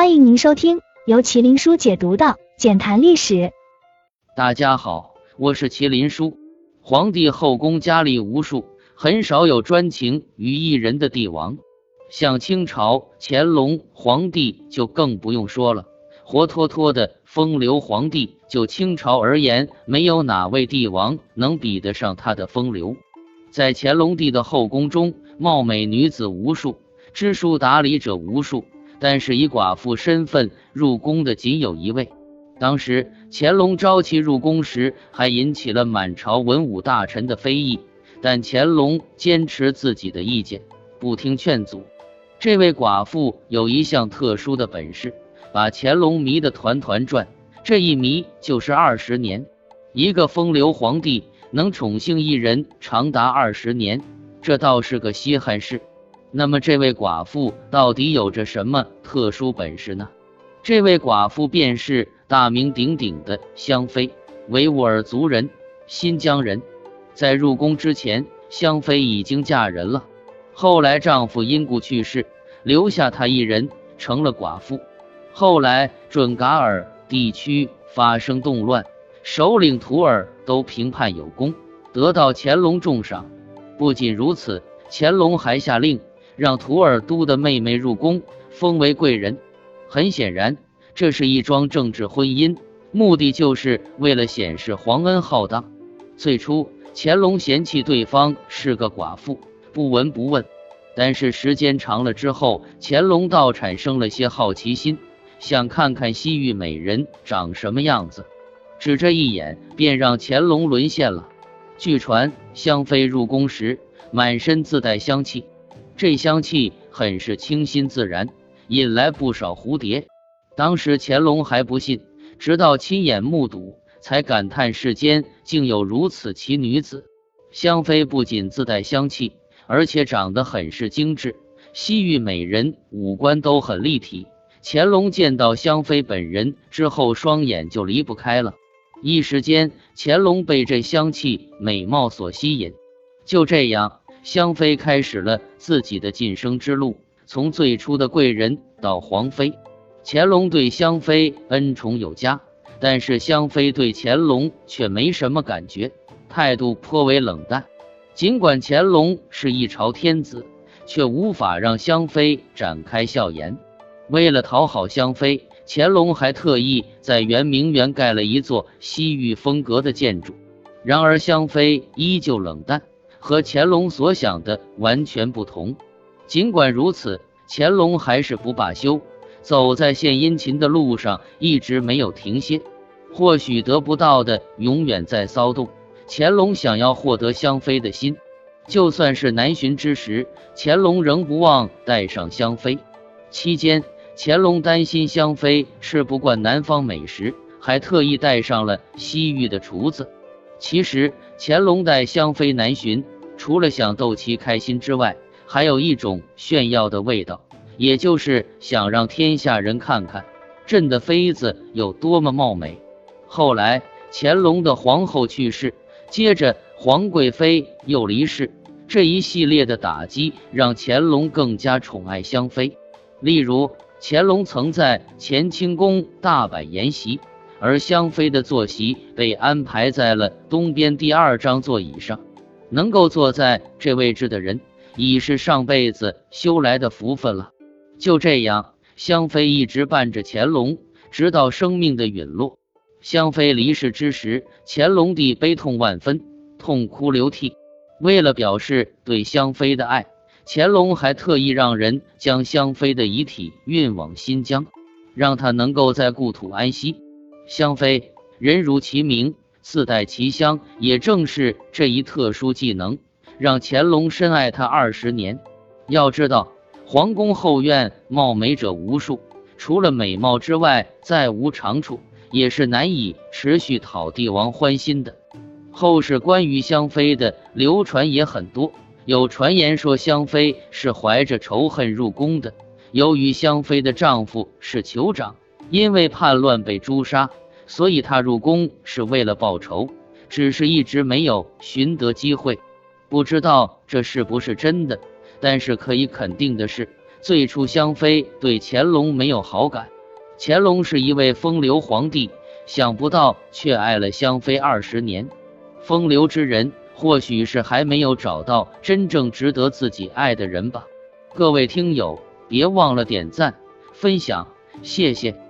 欢迎您收听由麒麟书解读的《简谈历史》。大家好，我是麒麟书。皇帝后宫佳丽无数，很少有专情于一人的帝王。像清朝乾隆皇帝就更不用说了，活脱脱的风流皇帝。就清朝而言，没有哪位帝王能比得上他的风流。在乾隆帝的后宫中，貌美女子无数，知书达理者无数，但是以寡妇身份入宫的仅有一位。当时乾隆招其入宫时，还引起了满朝文武大臣的非议，但乾隆坚持自己的意见，不听劝阻。这位寡妇有一项特殊的本事，把乾隆迷得团团转，这一迷就是二十年。一个风流皇帝。能宠幸一人长达二十年，这倒是个稀罕事。那么，这位寡妇到底有着什么特殊本事呢？这位寡妇便是大名鼎鼎的香妃，维吾尔族人，新疆人。在入宫之前，香妃已经嫁人了，后来丈夫因故去世，留下她一人，成了寡妇。后来，准噶尔地区发生动乱。首领图尔都评判有功，得到乾隆重赏。不仅如此，乾隆还下令让图尔都的妹妹入宫，封为贵人。很显然，这是一桩政治婚姻，目的就是为了显示皇恩浩荡。最初，乾隆嫌弃对方是个寡妇，不闻不问。但是时间长了之后，乾隆倒产生了些好奇心，想看看西域美人长什么样子。只这一眼，便让乾隆沦陷了。据传，香妃入宫时满身自带香气，这香气很是清新自然，引来不少蝴蝶。当时乾隆还不信，直到亲眼目睹，才感叹世间竟有如此奇女子。香妃不仅自带香气，而且长得很是精致，西域美人五官都很立体。乾隆见到香妃本人之后，双眼就离不开了。一时间，乾隆被这香气美貌所吸引。就这样，香妃开始了自己的晋升之路，从最初的贵人到皇妃。乾隆对香妃恩宠有加，但是香妃对乾隆却没什么感觉，态度颇为冷淡。尽管乾隆是一朝天子，却无法让香妃展开笑颜。为了讨好香妃。乾隆还特意在圆明园盖了一座西域风格的建筑，然而香妃依旧冷淡，和乾隆所想的完全不同。尽管如此，乾隆还是不罢休，走在献殷勤的路上，一直没有停歇。或许得不到的永远在骚动，乾隆想要获得香妃的心，就算是南巡之时，乾隆仍不忘带上香妃。期间。乾隆担心香妃吃不惯南方美食，还特意带上了西域的厨子。其实，乾隆带香妃南巡，除了想逗其开心之外，还有一种炫耀的味道，也就是想让天下人看看朕的妃子有多么貌美。后来，乾隆的皇后去世，接着皇贵妃又离世，这一系列的打击让乾隆更加宠爱香妃。例如，乾隆曾在乾清宫大摆筵席，而香妃的坐席被安排在了东边第二张座椅上。能够坐在这位置的人，已是上辈子修来的福分了。就这样，香妃一直伴着乾隆，直到生命的陨落。香妃离世之时，乾隆帝悲痛万分，痛哭流涕。为了表示对香妃的爱。乾隆还特意让人将香妃的遗体运往新疆，让她能够在故土安息。香妃人如其名，自带奇香，也正是这一特殊技能，让乾隆深爱她二十年。要知道，皇宫后院貌美者无数，除了美貌之外，再无长处，也是难以持续讨帝王欢心的。后世关于香妃的流传也很多。有传言说，香妃是怀着仇恨入宫的。由于香妃的丈夫是酋长，因为叛乱被诛杀，所以他入宫是为了报仇，只是一直没有寻得机会。不知道这是不是真的，但是可以肯定的是，最初香妃对乾隆没有好感，乾隆是一位风流皇帝，想不到却爱了香妃二十年。风流之人，或许是还没有找到真正值得自己爱的人吧。各位听友，别忘了点赞、分享，谢谢。